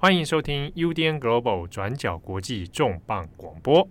欢迎收听 UDN Global 转角国际重磅广播。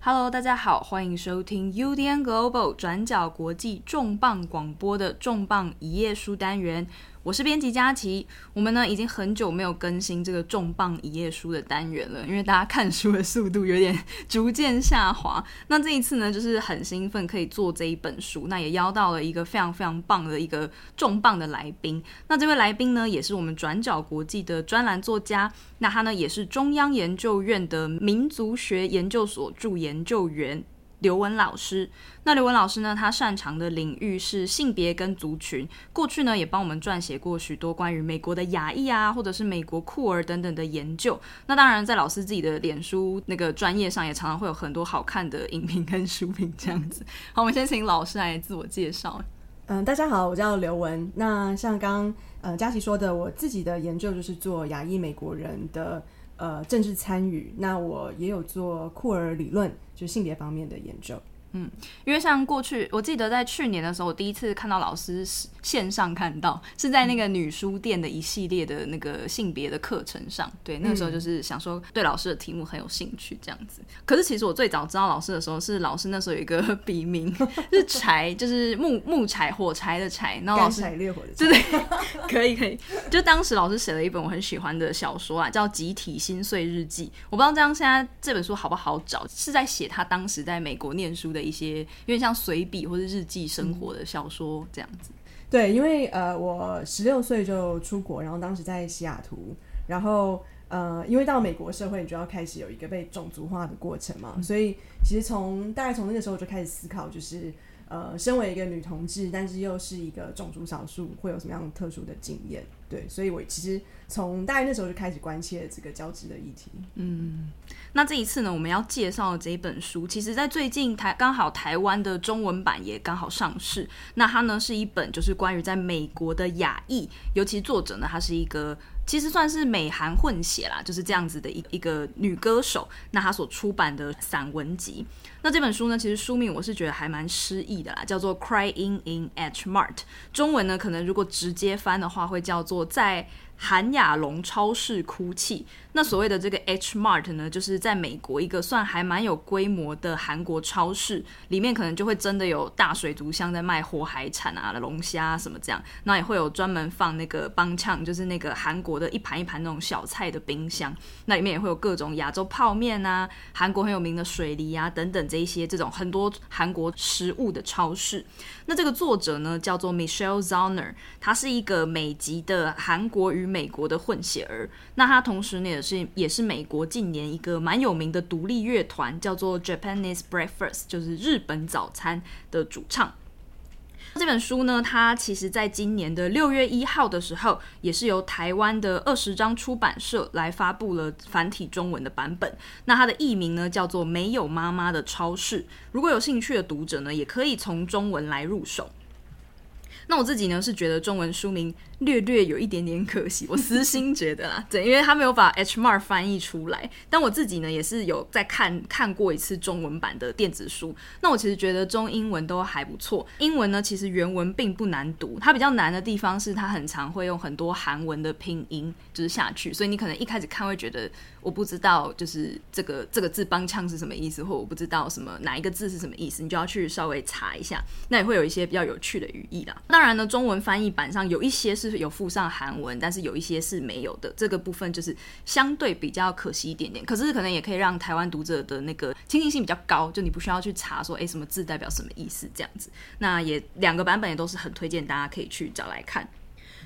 Hello，大家好，欢迎收听 UDN Global 转角国际重磅广播的重磅一页书单元。我是编辑佳琪，我们呢已经很久没有更新这个重磅一页书的单元了，因为大家看书的速度有点逐渐下滑。那这一次呢，就是很兴奋可以做这一本书，那也邀到了一个非常非常棒的一个重磅的来宾。那这位来宾呢，也是我们转角国际的专栏作家，那他呢也是中央研究院的民族学研究所助研究员。刘文老师，那刘文老师呢？他擅长的领域是性别跟族群。过去呢，也帮我们撰写过许多关于美国的亚裔啊，或者是美国酷儿等等的研究。那当然，在老师自己的脸书那个专业上，也常常会有很多好看的影评跟书评这样子。好，我们先请老师来自我介绍。嗯，大家好，我叫刘文。那像刚刚呃佳琪说的，我自己的研究就是做亚裔美国人的。呃，政治参与，那我也有做库尔理论，就性别方面的研究。嗯，因为像过去，我记得在去年的时候，我第一次看到老师线上看到是在那个女书店的一系列的那个性别的课程上。对，那个时候就是想说对老师的题目很有兴趣这样子。可是其实我最早知道老师的时候，是老师那时候有一个笔名是柴，就是木 木柴火柴的柴，然后老师柴烈火的对对，可以可以。就当时老师写了一本我很喜欢的小说啊，叫《集体心碎日记》。我不知道这样现在这本书好不好找，是在写他当时在美国念书的。的一些，因为像随笔或者日记生活的小说这样子。对，因为呃，我十六岁就出国，然后当时在西雅图，然后呃，因为到美国社会，你就要开始有一个被种族化的过程嘛，嗯、所以其实从大概从那个时候就开始思考，就是呃，身为一个女同志，但是又是一个种族少数，会有什么样特殊的经验？对，所以我其实从大概那时候就开始关切这个交织的议题。嗯。那这一次呢，我们要介绍的这一本书，其实在最近台刚好台湾的中文版也刚好上市。那它呢是一本就是关于在美国的亚裔，尤其作者呢，他是一个其实算是美韩混血啦，就是这样子的一一个女歌手。那她所出版的散文集，那这本书呢，其实书名我是觉得还蛮诗意的啦，叫做《Crying in H Mart》。中文呢，可能如果直接翻的话，会叫做在。韩雅隆超市哭泣。那所谓的这个 H Mart 呢，就是在美国一个算还蛮有规模的韩国超市里面，可能就会真的有大水族箱在卖活海产啊、龙虾什么这样。那也会有专门放那个邦呛，就是那个韩国的一盘一盘那种小菜的冰箱。那里面也会有各种亚洲泡面啊、韩国很有名的水梨啊等等这一些这种很多韩国食物的超市。那这个作者呢，叫做 Michelle Zoner，他是一个美籍的韩国与美国的混血儿。那他同时呢，是也是美国近年一个蛮有名的独立乐团，叫做 Japanese Breakfast，就是日本早餐的主唱。这本书呢，它其实在今年的六月一号的时候，也是由台湾的二十张出版社来发布了繁体中文的版本。那它的译名呢，叫做《没有妈妈的超市》。如果有兴趣的读者呢，也可以从中文来入手。那我自己呢，是觉得中文书名略略有一点点可惜，我私心觉得啦，对，因为他没有把 H Mar 翻译出来。但我自己呢，也是有在看看过一次中文版的电子书。那我其实觉得中英文都还不错。英文呢，其实原文并不难读，它比较难的地方是它很常会用很多韩文的拼音就是下去，所以你可能一开始看会觉得我不知道就是这个这个字帮腔是什么意思，或我不知道什么哪一个字是什么意思，你就要去稍微查一下。那也会有一些比较有趣的语义啦。那当然呢，中文翻译版上有一些是有附上韩文，但是有一些是没有的。这个部分就是相对比较可惜一点点。可是可能也可以让台湾读者的那个亲近性比较高，就你不需要去查说，诶，什么字代表什么意思这样子。那也两个版本也都是很推荐大家可以去找来看。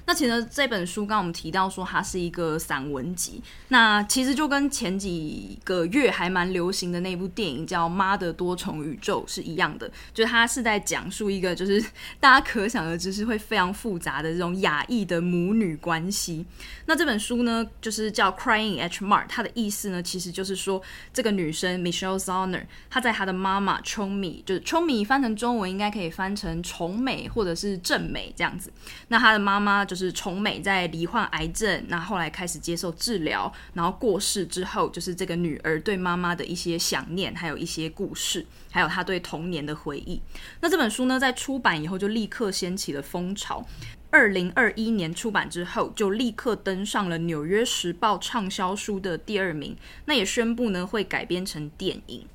那其实这本书刚刚我们提到说它是一个散文集，那其实就跟前几个月还蛮流行的那部电影叫《妈的多重宇宙》是一样的，就是它是在讲述一个就是大家可想而知是会非常复杂的这种亚裔的母女关系。那这本书呢，就是叫《Crying H Mart》，它的意思呢，其实就是说这个女生 Michelle Zauner，她在她的妈妈 Chomi，就是 Chomi 翻成中文应该可以翻成崇美或者是正美这样子。那她的妈妈。就是崇美在罹患癌症，那后来开始接受治疗，然后过世之后，就是这个女儿对妈妈的一些想念，还有一些故事，还有她对童年的回忆。那这本书呢，在出版以后就立刻掀起了风潮。二零二一年出版之后，就立刻登上了《纽约时报》畅销书的第二名。那也宣布呢，会改编成电影。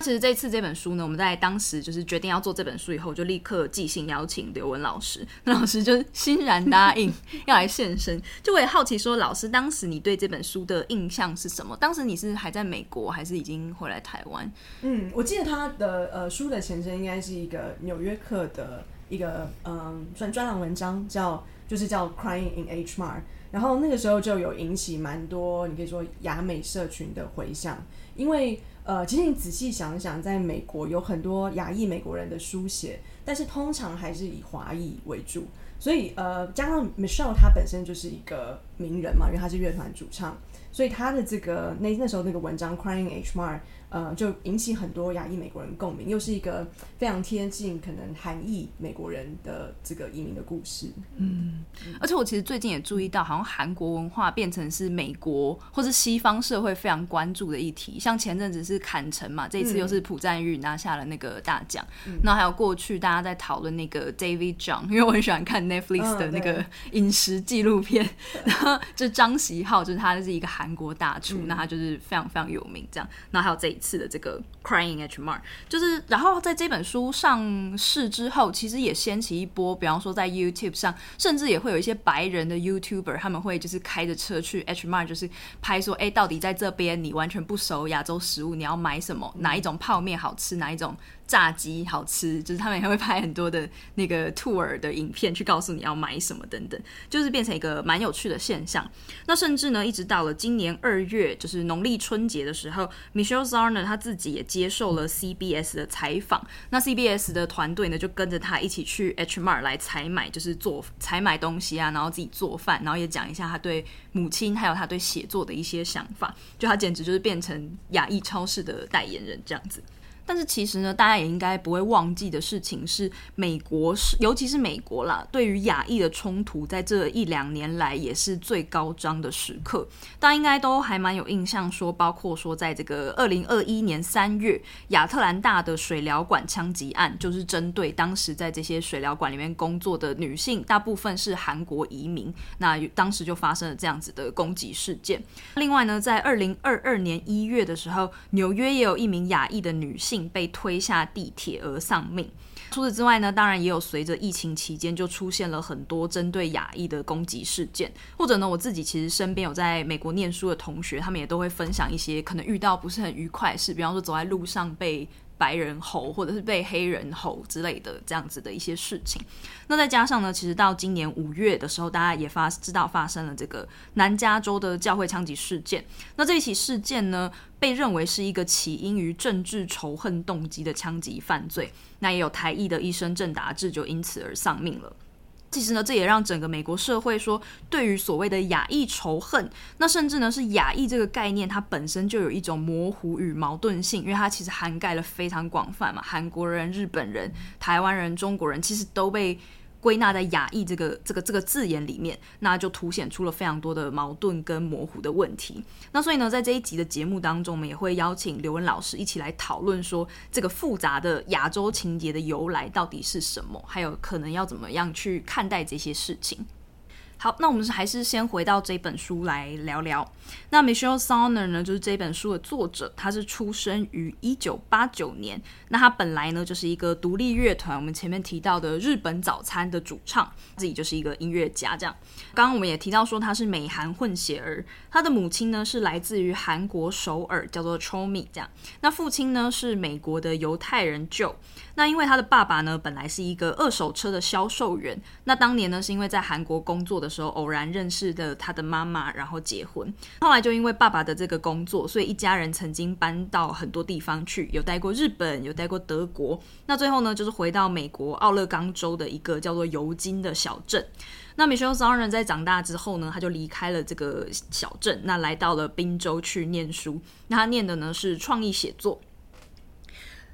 其实这次这本书呢，我们在当时就是决定要做这本书以后，就立刻寄信邀请刘文老师。那老师就欣然答应 要来现身。就我也好奇说，老师当时你对这本书的印象是什么？当时你是还在美国，还是已经回来台湾？嗯，我记得他的呃书的前身应该是一个《纽约客》的一个嗯专专栏文章，叫就是叫《Crying in H Mart》。然后那个时候就有引起蛮多你可以说亚美社群的回响，因为。呃，其实你仔细想想，在美国有很多亚裔美国人的书写，但是通常还是以华裔为主。所以呃，加上 Michelle 她本身就是一个名人嘛，因为他是乐团主唱，所以他的这个那那时候那个文章《Crying H Mart》。呃，就引起很多亚裔美国人共鸣，又是一个非常贴近可能韩裔美国人的这个移民的故事。嗯，而且我其实最近也注意到，好像韩国文化变成是美国或是西方社会非常关注的议题。像前阵子是坎城嘛，这一次又是朴赞玉拿下了那个大奖。那、嗯、还有过去大家在讨论那个 David John，因为我很喜欢看 Netflix 的那个 饮食纪录片，嗯、然 后就张喜浩，就是他是一个韩国大厨，嗯、那他就是非常非常有名。这样，那还有这一。次的这个 Crying H Mart，就是然后在这本书上市之后，其实也掀起一波，比方说在 YouTube 上，甚至也会有一些白人的 YouTuber，他们会就是开着车去 H Mart，就是拍说，哎，到底在这边你完全不熟亚洲食物，你要买什么？哪一种泡面好吃？哪一种？炸鸡好吃，就是他们也会拍很多的那个 tour 的影片，去告诉你要买什么等等，就是变成一个蛮有趣的现象。那甚至呢，一直到了今年二月，就是农历春节的时候，Michelle Zarner 他自己也接受了 CBS 的采访。那 CBS 的团队呢，就跟着他一起去 H Mart 来采买，就是做采买东西啊，然后自己做饭，然后也讲一下他对母亲还有他对写作的一些想法。就他简直就是变成亚裔超市的代言人这样子。但是其实呢，大家也应该不会忘记的事情是，美国是，尤其是美国啦，对于亚裔的冲突，在这一两年来也是最高涨的时刻。大家应该都还蛮有印象，说包括说，在这个二零二一年三月，亚特兰大的水疗馆枪击案，就是针对当时在这些水疗馆里面工作的女性，大部分是韩国移民，那当时就发生了这样子的攻击事件。另外呢，在二零二二年一月的时候，纽约也有一名亚裔的女性。被推下地铁而丧命。除此之外呢，当然也有随着疫情期间就出现了很多针对亚裔的攻击事件，或者呢，我自己其实身边有在美国念书的同学，他们也都会分享一些可能遇到不是很愉快的事，比方说走在路上被。白人吼，或者是被黑人吼之类的这样子的一些事情。那再加上呢，其实到今年五月的时候，大家也发知道发生了这个南加州的教会枪击事件。那这一起事件呢，被认为是一个起因于政治仇恨动机的枪击犯罪。那也有台裔的医生郑达志就因此而丧命了。其实呢，这也让整个美国社会说，对于所谓的亚裔仇恨，那甚至呢是亚裔这个概念，它本身就有一种模糊与矛盾性，因为它其实涵盖了非常广泛嘛，韩国人、日本人、台湾人、中国人，其实都被。归纳在雅意这个这个这个字眼里面，那就凸显出了非常多的矛盾跟模糊的问题。那所以呢，在这一集的节目当中，我们也会邀请刘文老师一起来讨论说，这个复杂的亚洲情节的由来到底是什么，还有可能要怎么样去看待这些事情。好，那我们还是先回到这本书来聊聊。那 Michelle Zauner 呢，就是这本书的作者，他是出生于一九八九年。那他本来呢，就是一个独立乐团，我们前面提到的日本早餐的主唱，自己就是一个音乐家。这样，刚刚我们也提到说他是美韩混血儿，他的母亲呢是来自于韩国首尔，叫做 Chomi 这样。那父亲呢是美国的犹太人 Joe。那因为他的爸爸呢，本来是一个二手车的销售员。那当年呢，是因为在韩国工作的时候偶然认识的他的妈妈，然后结婚。后来就因为爸爸的这个工作，所以一家人曾经搬到很多地方去，有待过日本，有待过德国。那最后呢，就是回到美国奥勒冈州的一个叫做尤金的小镇。那 Michelle z a r n 在长大之后呢，他就离开了这个小镇，那来到了宾州去念书。那他念的呢是创意写作。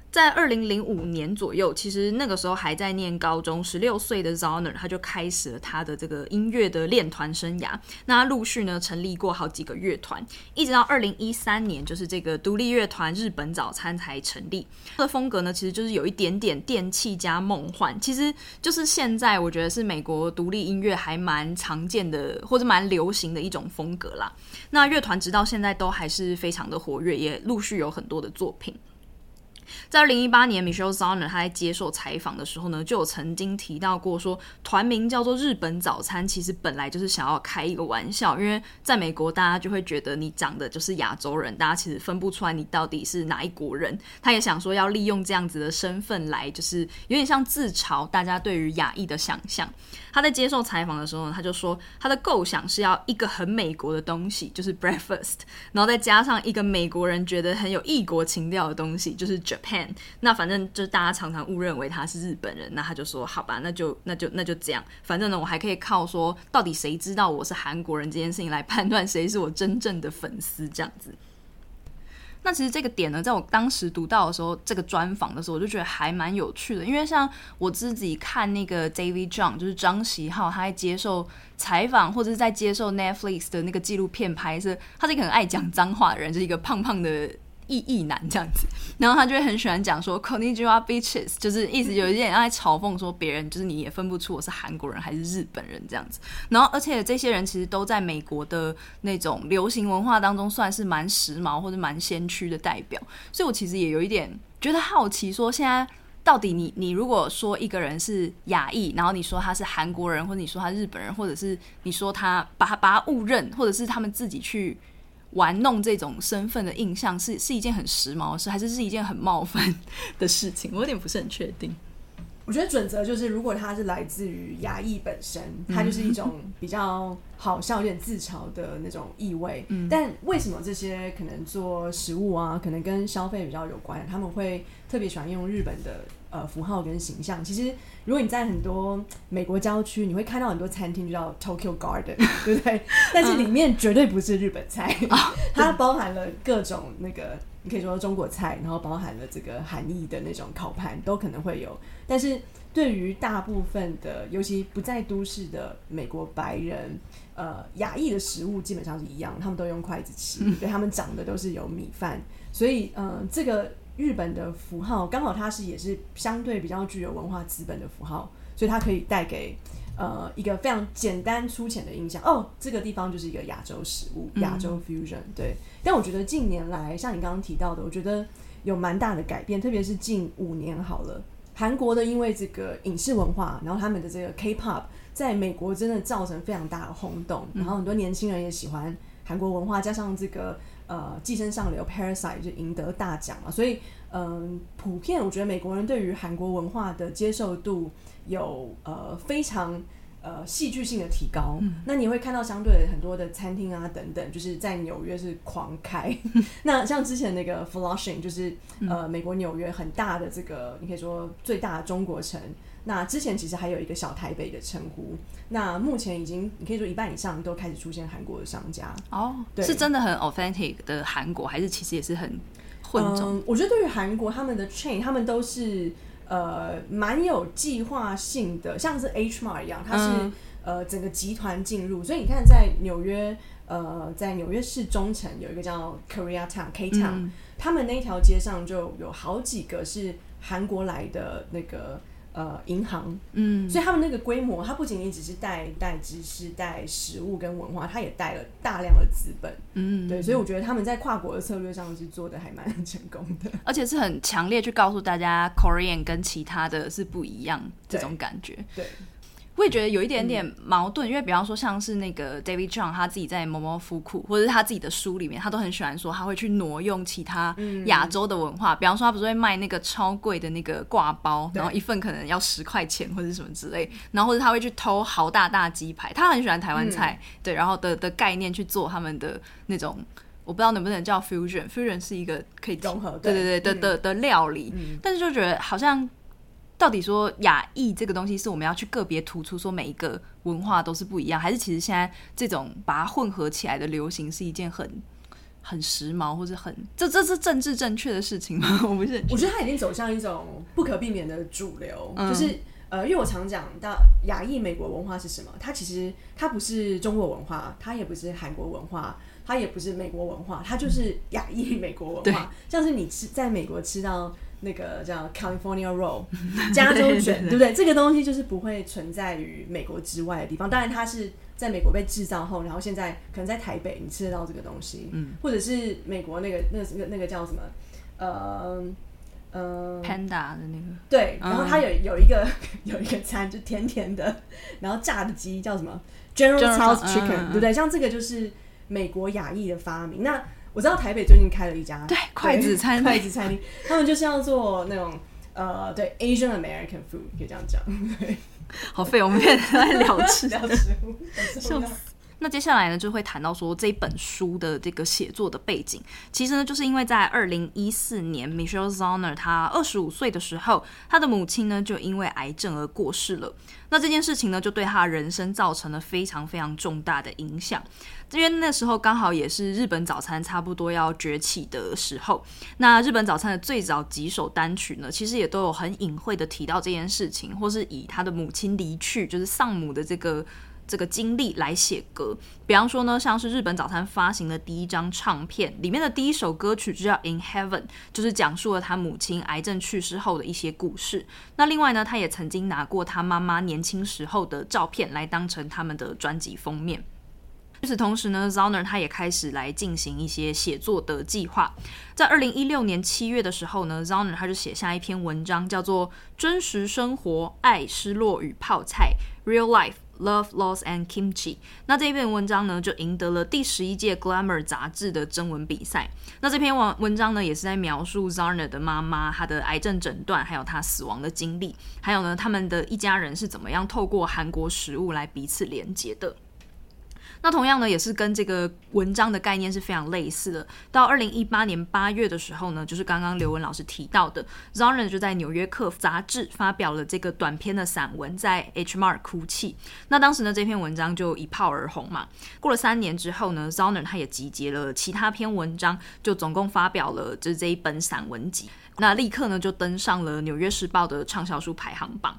在二零零五年左右，其实那个时候还在念高中，十六岁的 Zoner 他就开始了他的这个音乐的练团生涯。那他陆续呢成立过好几个乐团，一直到二零一三年，就是这个独立乐团日本早餐才成立。他的风格呢，其实就是有一点点电器加梦幻，其实就是现在我觉得是美国独立音乐还蛮常见的或者蛮流行的一种风格啦。那乐团直到现在都还是非常的活跃，也陆续有很多的作品。在二零一八年，Michelle Zoner 他在接受采访的时候呢，就有曾经提到过说，团名叫做“日本早餐”，其实本来就是想要开一个玩笑，因为在美国，大家就会觉得你长得就是亚洲人，大家其实分不出来你到底是哪一国人。他也想说要利用这样子的身份来，就是有点像自嘲大家对于亚裔的想象。他在接受采访的时候呢，他就说他的构想是要一个很美国的东西，就是 breakfast，然后再加上一个美国人觉得很有异国情调的东西，就是 Japan。那反正就是大家常常误认为他是日本人，那他就说好吧，那就那就那就这样。反正呢，我还可以靠说到底谁知道我是韩国人这件事情来判断谁是我真正的粉丝，这样子。那其实这个点呢，在我当时读到的时候，这个专访的时候，我就觉得还蛮有趣的。因为像我自己看那个 David Jung，就是张锡浩，他在接受采访或者是在接受 Netflix 的那个纪录片拍摄，他是一个很爱讲脏话的人，就是一个胖胖的。异异男这样子，然后他就会很喜欢讲说 “Konnichiwa bitches”，就是意思有一点爱嘲讽说别人，就是你也分不出我是韩国人还是日本人这样子。然后，而且这些人其实都在美国的那种流行文化当中算是蛮时髦或者蛮先驱的代表。所以我其实也有一点觉得好奇，说现在到底你你如果说一个人是亚裔，然后你说他是韩国人，或者你说他日本人，或者是你说他把他把他误认，或者是他们自己去。玩弄这种身份的印象是是一件很时髦的事，还是是一件很冒犯的事情？我有点不是很确定。我觉得准则就是，如果它是来自于压抑本身，它就是一种比较好笑、有点自嘲的那种意味。嗯，但为什么这些可能做食物啊，可能跟消费比较有关，他们会特别喜欢用日本的？呃，符号跟形象，其实如果你在很多美国郊区，你会看到很多餐厅就叫 Tokyo Garden，对不对？但是里面绝对不是日本菜，它包含了各种那个，你可以说中国菜，然后包含了这个韩裔的那种烤盘，都可能会有。但是对于大部分的，尤其不在都市的美国白人，呃，亚裔的食物基本上是一样，他们都用筷子吃，对，他们长的都是有米饭，所以，嗯、呃，这个。日本的符号刚好它是也是相对比较具有文化资本的符号，所以它可以带给呃一个非常简单粗浅的印象。哦，这个地方就是一个亚洲食物，亚洲 fusion。对，但我觉得近年来，像你刚刚提到的，我觉得有蛮大的改变，特别是近五年好了，韩国的因为这个影视文化，然后他们的这个 K-pop 在美国真的造成非常大的轰动，然后很多年轻人也喜欢韩国文化，加上这个。呃，寄生上流 Parasite 就赢得大奖嘛，所以嗯、呃，普遍我觉得美国人对于韩国文化的接受度有呃非常呃戏剧性的提高。嗯、那你会看到相对的很多的餐厅啊等等，就是在纽约是狂开。那像之前那个 Flushing，就是呃美国纽约很大的这个，你可以说最大的中国城。那之前其实还有一个小台北的称呼，那目前已经你可以说一半以上都开始出现韩国的商家哦，对，是真的很 authentic 的韩国，还是其实也是很混种？嗯，我觉得对于韩国他们的 chain，他们都是呃蛮有计划性的，像是 H Mart 一样，它是、嗯、呃整个集团进入，所以你看在纽约呃在纽约市中城有一个叫 Korea Town K Town，嗯、他们那条街上就有好几个是韩国来的那个。呃，银行，嗯，所以他们那个规模，它不仅仅只是带带知识、带食物跟文化，它也带了大量的资本，嗯，对，所以我觉得他们在跨国的策略上是做的还蛮成功的，而且是很强烈去告诉大家，Korean 跟其他的是不一样这种感觉，对。对我也觉得有一点点矛盾，嗯、因为比方说像是那个 David Chang 他自己在《某某夫库》或者是他自己的书里面，他都很喜欢说他会去挪用其他亚洲的文化，嗯、比方说他不是会卖那个超贵的那个挂包，然后一份可能要十块钱或者什么之类，然后或者他会去偷豪大大鸡排，他很喜欢台湾菜，嗯、对，然后的的概念去做他们的那种，我不知道能不能叫 fusion，fusion 是一个可以综合，对对对的、嗯、的的料理，嗯、但是就觉得好像。到底说亚裔这个东西是我们要去个别突出，说每一个文化都是不一样，还是其实现在这种把它混合起来的流行是一件很很时髦，或者很这这是政治正确的事情吗？我不是，我觉得它已经走向一种不可避免的主流，嗯、就是呃，因为我常讲到亚裔美国文化是什么，它其实它不是中国文化，它也不是韩国文化，它也不是美国文化，它就是亚裔美国文化。像是你吃在美国吃到那个叫 California Roll 加州卷，对不对？这个东西就是不会存在于美国之外的地方。当然，它是在美国被制造后，然后现在可能在台北你吃得到这个东西，嗯，或者是美国那个那个那个叫什么，呃。嗯，Panda 的那个对，然后它有有一个 有一个餐就甜甜的，然后炸的鸡叫什么 General Tso's Chicken，对不对？像这个就是美国亚裔的发明。那我知道台北最近开了一家对筷子餐筷子餐厅，他们就是要做那种呃对 Asian American food，可以这样讲。对，好废，我们现在在聊吃 聊食物，笑死。那接下来呢，就会谈到说这本书的这个写作的背景。其实呢，就是因为在二零一四年，Michelle Zauner 她二十五岁的时候，她的母亲呢就因为癌症而过世了。那这件事情呢，就对她人生造成了非常非常重大的影响。因为那时候刚好也是日本早餐差不多要崛起的时候。那日本早餐的最早几首单曲呢，其实也都有很隐晦的提到这件事情，或是以他的母亲离去，就是丧母的这个。这个经历来写歌，比方说呢，像是日本早餐发行的第一张唱片里面的第一首歌曲就叫《In Heaven》，就是讲述了他母亲癌症去世后的一些故事。那另外呢，他也曾经拿过他妈妈年轻时候的照片来当成他们的专辑封面。与此同时呢，Zauner 他也开始来进行一些写作的计划。在二零一六年七月的时候呢，Zauner 他就写下一篇文章，叫做《真实生活：爱、失落与泡菜》（Real Life）。Love, Loss and Kimchi。那这一篇文章呢，就赢得了第十一届 Glamour 杂志的征文比赛。那这篇文文章呢，也是在描述 Zauner 的妈妈她的癌症诊断，还有她死亡的经历，还有呢，他们的一家人是怎么样透过韩国食物来彼此连接的。那同样呢，也是跟这个文章的概念是非常类似的。到二零一八年八月的时候呢，就是刚刚刘文老师提到的 Zoner 就在《纽约客》杂志发表了这个短篇的散文，在 Hmar 哭泣。那当时呢，这篇文章就一炮而红嘛。过了三年之后呢，Zoner 他也集结了其他篇文章，就总共发表了就是这一本散文集。那立刻呢，就登上了《纽约时报》的畅销书排行榜。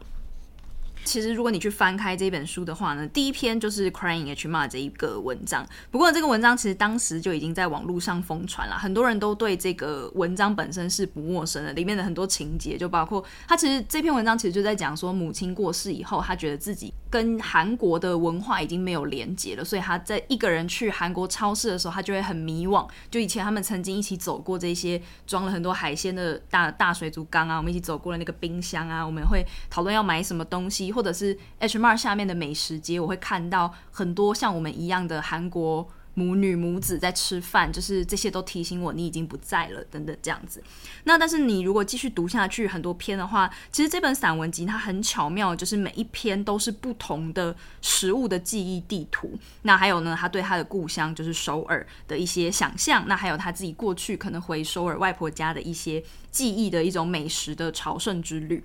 其实，如果你去翻开这本书的话呢，第一篇就是 Crying H m a 这一个文章。不过，这个文章其实当时就已经在网络上疯传了，很多人都对这个文章本身是不陌生的。里面的很多情节，就包括他其实这篇文章其实就在讲说，母亲过世以后，他觉得自己跟韩国的文化已经没有连接了，所以他在一个人去韩国超市的时候，他就会很迷惘。就以前他们曾经一起走过这些装了很多海鲜的大大水族缸啊，我们一起走过了那个冰箱啊，我们会讨论要买什么东西。或者是 H m a r 下面的美食街，我会看到很多像我们一样的韩国母女母子在吃饭，就是这些都提醒我你已经不在了，等等这样子。那但是你如果继续读下去很多篇的话，其实这本散文集它很巧妙，就是每一篇都是不同的食物的记忆地图。那还有呢，他对他的故乡就是首尔的一些想象，那还有他自己过去可能回首尔外婆家的一些记忆的一种美食的朝圣之旅。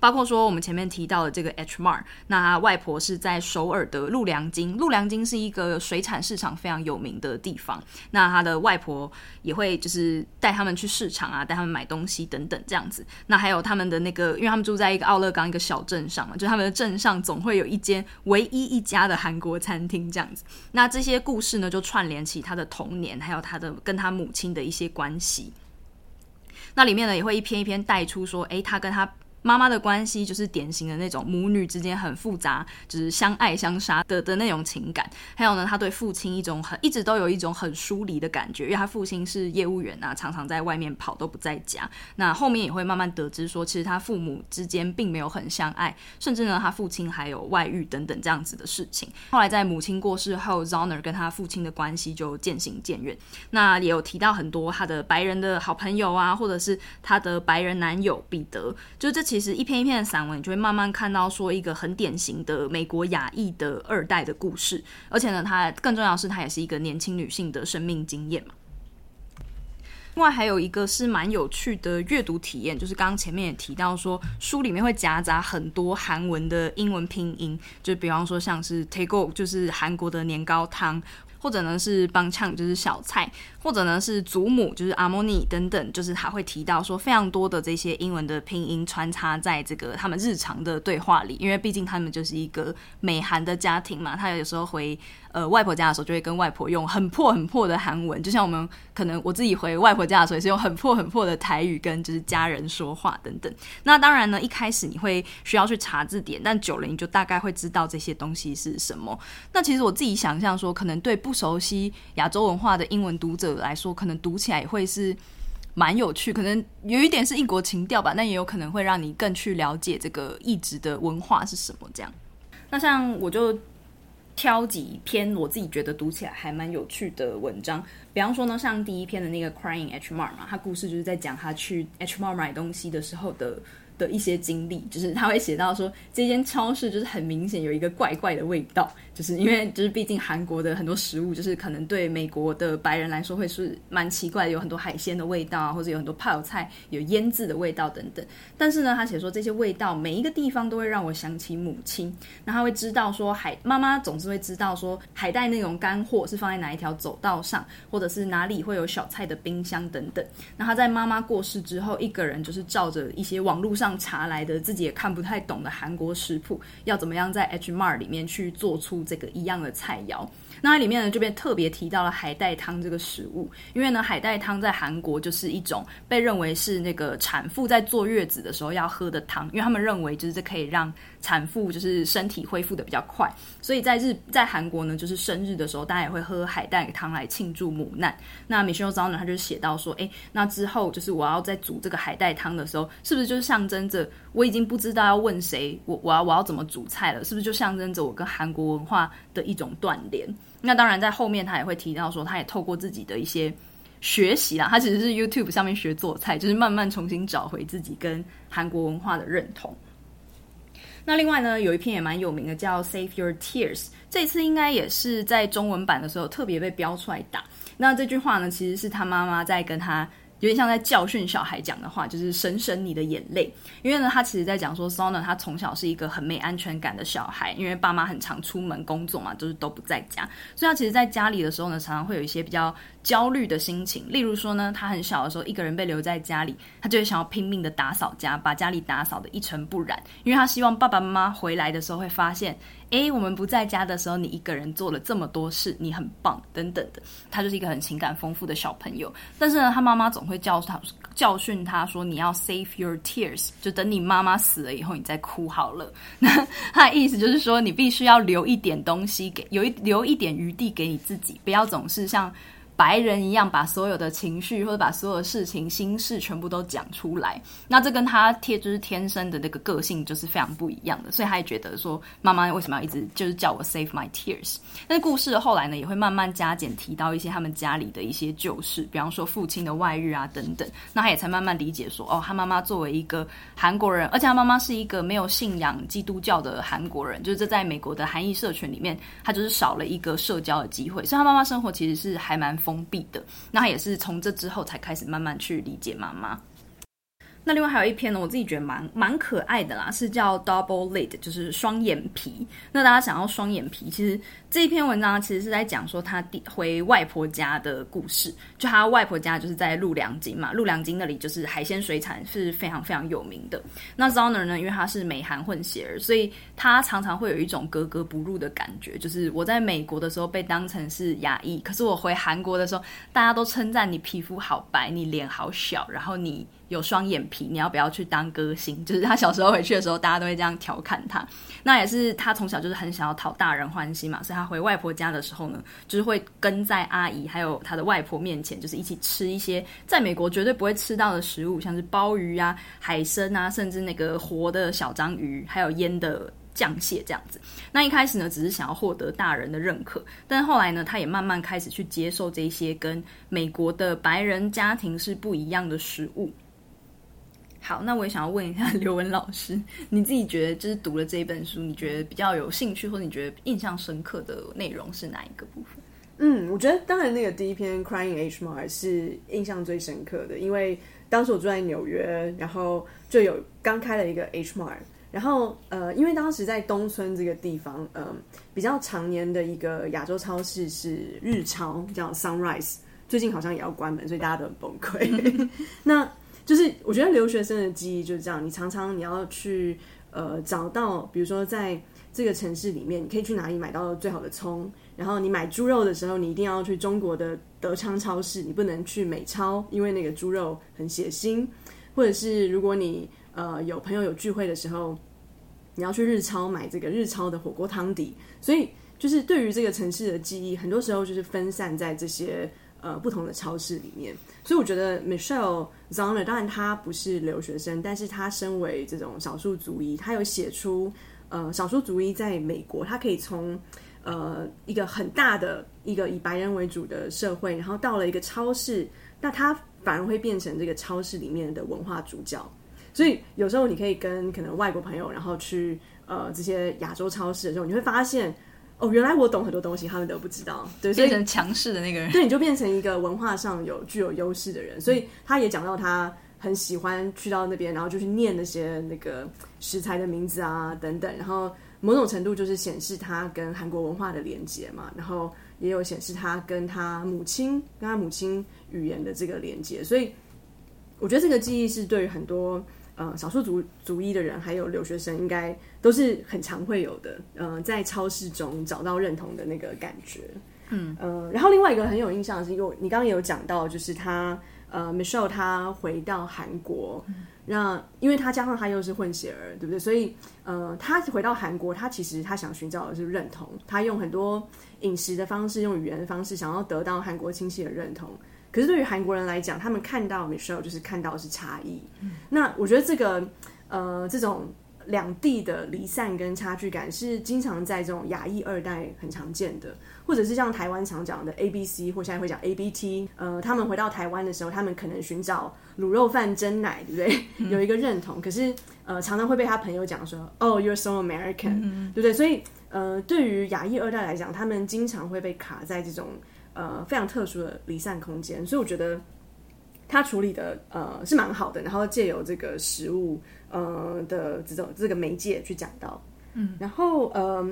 包括说我们前面提到的这个 H Mar，那他外婆是在首尔的陆良京，陆良京是一个水产市场非常有名的地方。那他的外婆也会就是带他们去市场啊，带他们买东西等等这样子。那还有他们的那个，因为他们住在一个奥勒冈一个小镇上嘛，就他们的镇上总会有一间唯一一家的韩国餐厅这样子。那这些故事呢，就串联起他的童年，还有他的跟他母亲的一些关系。那里面呢，也会一篇一篇带出说，诶，他跟他。妈妈的关系就是典型的那种母女之间很复杂，就是相爱相杀的的那种情感。还有呢，他对父亲一种很一直都有一种很疏离的感觉，因为他父亲是业务员啊，常常在外面跑都不在家。那后面也会慢慢得知说，其实他父母之间并没有很相爱，甚至呢，他父亲还有外遇等等这样子的事情。后来在母亲过世后，Zoner 跟他父亲的关系就渐行渐远。那也有提到很多他的白人的好朋友啊，或者是他的白人男友彼得，就这。其实一篇一篇的散文，你就会慢慢看到说一个很典型的美国亚裔的二代的故事，而且呢，它更重要的是，它也是一个年轻女性的生命经验嘛。另外还有一个是蛮有趣的阅读体验，就是刚刚前面也提到说，书里面会夹杂很多韩文的英文拼音，就比方说像是 t a k e o 就是韩国的年糕汤。或者呢是邦呛就是小菜，或者呢是祖母就是阿莫尼等等，就是他会提到说非常多的这些英文的拼音穿插在这个他们日常的对话里，因为毕竟他们就是一个美韩的家庭嘛，他有时候回。呃，外婆家的时候就会跟外婆用很破很破的韩文，就像我们可能我自己回外婆家的时候也是用很破很破的台语跟就是家人说话等等。那当然呢，一开始你会需要去查字典，但久了你就大概会知道这些东西是什么。那其实我自己想象说，可能对不熟悉亚洲文化的英文读者来说，可能读起来也会是蛮有趣，可能有一点是异国情调吧，但也有可能会让你更去了解这个异质的文化是什么这样。那像我就。挑几篇我自己觉得读起来还蛮有趣的文章，比方说呢，像第一篇的那个 Crying H Mart 嘛，他故事就是在讲他去 H Mart 买东西的时候的。的一些经历，就是他会写到说，这间超市就是很明显有一个怪怪的味道，就是因为就是毕竟韩国的很多食物，就是可能对美国的白人来说会是蛮奇怪的，有很多海鲜的味道啊，或者有很多泡菜有腌制的味道等等。但是呢，他写说这些味道每一个地方都会让我想起母亲，那他会知道说海妈妈总是会知道说海带那种干货是放在哪一条走道上，或者是哪里会有小菜的冰箱等等。那他在妈妈过世之后，一个人就是照着一些网络上。查来的自己也看不太懂的韩国食谱，要怎么样在 H Mart 里面去做出这个一样的菜肴？那它里面呢，这边特别提到了海带汤这个食物，因为呢，海带汤在韩国就是一种被认为是那个产妇在坐月子的时候要喝的汤，因为他们认为就是这可以让产妇就是身体恢复的比较快，所以在日在韩国呢，就是生日的时候，大家也会喝海带汤来庆祝母难。那 Michelle Zauner 呢，他就写到说，哎，那之后就是我要在煮这个海带汤的时候，是不是就是象征着我已经不知道要问谁，我我要我要怎么煮菜了？是不是就象征着我跟韩国文化的一种断联？那当然，在后面他也会提到说，他也透过自己的一些学习啦，他其实是 YouTube 上面学做菜，就是慢慢重新找回自己跟韩国文化的认同。那另外呢，有一篇也蛮有名的，叫《Save Your Tears》，这次应该也是在中文版的时候特别被标出来打。那这句话呢，其实是他妈妈在跟他。有点像在教训小孩讲的话，就是省省你的眼泪。因为呢，他其实在讲说，Sona 他从小是一个很没安全感的小孩，因为爸妈很常出门工作嘛，就是都不在家，所以他其实在家里的时候呢，常常会有一些比较焦虑的心情。例如说呢，他很小的时候，一个人被留在家里，他就会想要拼命的打扫家，把家里打扫的一尘不染，因为他希望爸爸妈妈回来的时候会发现。诶，我们不在家的时候，你一个人做了这么多事，你很棒，等等的。他就是一个很情感丰富的小朋友。但是呢，他妈妈总会教他教训他说：“你要 save your tears，就等你妈妈死了以后，你再哭好了。”那他的意思就是说，你必须要留一点东西给，有一留一点余地给你自己，不要总是像。白人一样把所有的情绪或者把所有的事情心事全部都讲出来，那这跟他天就是天生的那个个性就是非常不一样的，所以他也觉得说，妈妈为什么要一直就是叫我 save my tears？但是故事后来呢，也会慢慢加减提到一些他们家里的一些旧事，比方说父亲的外遇啊等等，那他也才慢慢理解说，哦，他妈妈作为一个韩国人，而且他妈妈是一个没有信仰基督教的韩国人，就是这在美国的韩裔社群里面，他就是少了一个社交的机会，所以他妈妈生活其实是还蛮。封闭的，那他也是从这之后才开始慢慢去理解妈妈。那另外还有一篇呢，我自己觉得蛮蛮可爱的啦，是叫 Double Lid，就是双眼皮。那大家想要双眼皮，其实这一篇文章其实是在讲说他回外婆家的故事。就他外婆家就是在陆良津嘛，陆良津那里就是海鲜水产是非常非常有名的。那 Zoner 呢，因为他是美韩混血儿，所以他常常会有一种格格不入的感觉。就是我在美国的时候被当成是亚裔，可是我回韩国的时候，大家都称赞你皮肤好白，你脸好小，然后你。有双眼皮，你要不要去当歌星？就是他小时候回去的时候，大家都会这样调侃他。那也是他从小就是很想要讨大人欢心嘛，所以他回外婆家的时候呢，就是会跟在阿姨还有他的外婆面前，就是一起吃一些在美国绝对不会吃到的食物，像是鲍鱼啊、海参啊，甚至那个活的小章鱼，还有腌的酱蟹这样子。那一开始呢，只是想要获得大人的认可，但后来呢，他也慢慢开始去接受这些跟美国的白人家庭是不一样的食物。好，那我也想要问一下 刘文老师，你自己觉得就是读了这一本书，你觉得比较有兴趣或者你觉得印象深刻的内容是哪一个部分？嗯，我觉得当然那个第一篇《Crying H Mart》是印象最深刻的，因为当时我住在纽约，然后就有刚开了一个 H Mart，然后呃，因为当时在东村这个地方，嗯、比较常年的一个亚洲超市是日超，叫 Sunrise，最近好像也要关门，所以大家都很崩溃。那就是我觉得留学生的记忆就是这样，你常常你要去呃找到，比如说在这个城市里面，你可以去哪里买到最好的葱，然后你买猪肉的时候，你一定要去中国的德昌超市，你不能去美超，因为那个猪肉很血腥，或者是如果你呃，有朋友有聚会的时候，你要去日超买这个日超的火锅汤底，所以就是对于这个城市的记忆，很多时候就是分散在这些呃不同的超市里面。所以我觉得 Michelle Zauner，当然他不是留学生，但是他身为这种少数族裔，他有写出呃少数族裔在美国，他可以从呃一个很大的一个以白人为主的社会，然后到了一个超市，那他反而会变成这个超市里面的文化主角。所以有时候你可以跟可能外国朋友，然后去呃这些亚洲超市的时候，你会发现哦，原来我懂很多东西，他们都不知道。对，所以变成强势的那个人，对，你就变成一个文化上有具有优势的人。所以他也讲到他很喜欢去到那边，然后就去念那些那个食材的名字啊等等，然后某种程度就是显示他跟韩国文化的连接嘛，然后也有显示他跟他母亲跟他母亲语言的这个连接。所以我觉得这个记忆是对于很多。呃，少数族族裔的人还有留学生，应该都是很常会有的。呃，在超市中找到认同的那个感觉。嗯呃，然后另外一个很有印象的是，因为你刚刚也有讲到，就是他呃，Michelle 他回到韩国，嗯、那因为他加上他又是混血儿，对不对？所以呃，他回到韩国，他其实他想寻找的是认同，他用很多饮食的方式，用语言的方式，想要得到韩国亲戚的认同。可是对于韩国人来讲，他们看到 Michelle 就是看到的是差异。嗯、那我觉得这个呃，这种两地的离散跟差距感是经常在这种亚裔二代很常见的，或者是像台湾常讲的 ABC，或现在会讲 ABT。呃，他们回到台湾的时候，他们可能寻找卤肉饭、蒸奶，对不对？嗯、有一个认同。可是呃，常常会被他朋友讲说：“哦、oh,，You're so American，、嗯、对不对？”所以呃，对于亚裔二代来讲，他们经常会被卡在这种。呃，非常特殊的离散空间，所以我觉得他处理的呃是蛮好的，然后借由这个食物呃的这种这个媒介去讲到，嗯，然后呃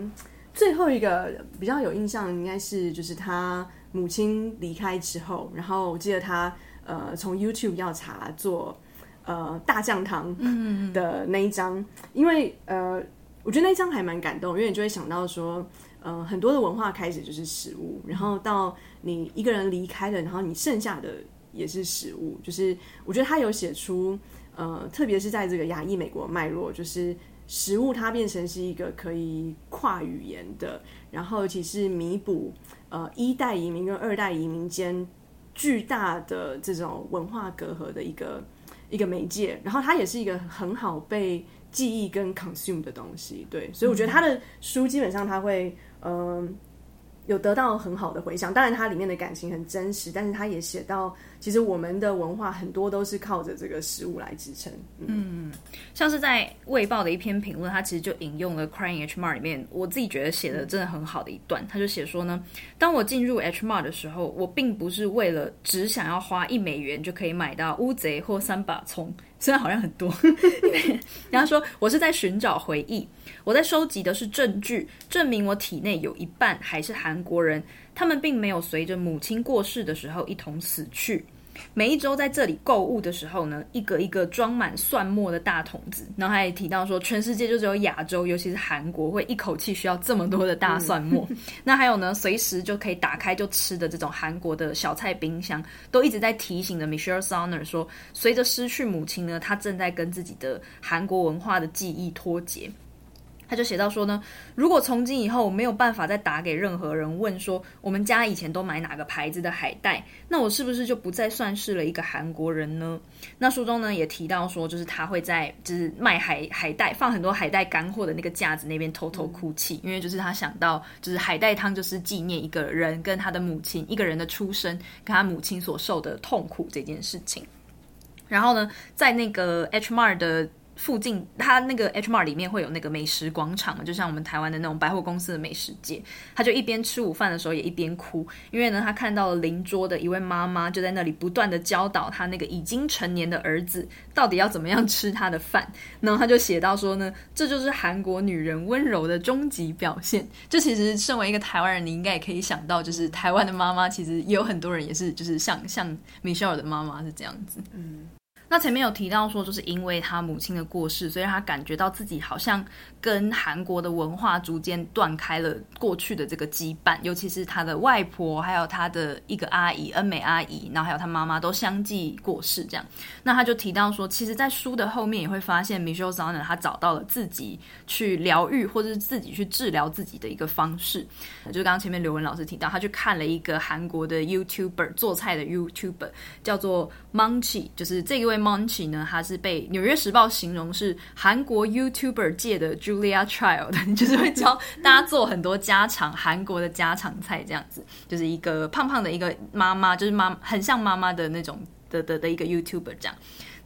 最后一个比较有印象应该是就是他母亲离开之后，然后我记得他呃从 YouTube 要查做呃大酱汤的那一张，嗯、因为呃我觉得那一张还蛮感动，因为你就会想到说。呃，很多的文化开始就是食物，然后到你一个人离开了，然后你剩下的也是食物。就是我觉得他有写出，呃，特别是在这个亚裔美国脉络，就是食物它变成是一个可以跨语言的，然后其实弥补呃一代移民跟二代移民间巨大的这种文化隔阂的一个一个媒介，然后它也是一个很好被记忆跟 consume 的东西。对，所以我觉得他的书基本上他会。嗯，有得到很好的回响。当然，它里面的感情很真实，但是它也写到，其实我们的文化很多都是靠着这个食物来支撑。嗯，像是在《卫报》的一篇评论，它其实就引用了《Crying H Mart》里面，我自己觉得写的真的很好的一段。他就写说呢，当我进入 H Mart 的时候，我并不是为了只想要花一美元就可以买到乌贼或三把葱。虽然好像很多，然后说我是在寻找回忆，我在收集的是证据，证明我体内有一半还是韩国人，他们并没有随着母亲过世的时候一同死去。每一周在这里购物的时候呢，一个一个装满蒜末的大桶子，然后还提到说，全世界就只有亚洲，尤其是韩国，会一口气需要这么多的大蒜末。嗯、那还有呢，随时就可以打开就吃的这种韩国的小菜冰箱，都一直在提醒着 Michelle Sonner 说，随着失去母亲呢，她正在跟自己的韩国文化的记忆脱节。他就写到说呢，如果从今以后我没有办法再打给任何人问说我们家以前都买哪个牌子的海带，那我是不是就不再算是了一个韩国人呢？那书中呢也提到说，就是他会在就是卖海海带放很多海带干货的那个架子那边偷偷哭泣，因为就是他想到就是海带汤就是纪念一个人跟他的母亲，一个人的出生跟他母亲所受的痛苦这件事情。然后呢，在那个 H Mart 的。附近，他那个 H Mart 里面会有那个美食广场嘛，就像我们台湾的那种百货公司的美食街。他就一边吃午饭的时候也一边哭，因为呢，他看到了邻桌的一位妈妈就在那里不断的教导他那个已经成年的儿子到底要怎么样吃他的饭。然后他就写到说呢，这就是韩国女人温柔的终极表现。就其实身为一个台湾人，你应该也可以想到，就是台湾的妈妈其实也有很多人也是就是像像 Michelle 的妈妈是这样子，嗯。那前面有提到说，就是因为他母亲的过世，所以他感觉到自己好像跟韩国的文化逐渐断开了过去的这个羁绊，尤其是他的外婆，还有他的一个阿姨恩美阿姨，然后还有他妈妈都相继过世。这样，那他就提到说，其实，在书的后面也会发现，Michelle Zauner 他找到了自己去疗愈或者是自己去治疗自己的一个方式，就是刚刚前面刘文老师提到，他去看了一个韩国的 YouTuber 做菜的 YouTuber，叫做 Munchi，就是这一位。Monchi 呢，他是被《纽约时报》形容是韩国 YouTuber 界的 Julia Child，就是会教大家做很多家常韩国的家常菜，这样子，就是一个胖胖的一个妈妈，就是妈很像妈妈的那种的的的一个 YouTuber 这样。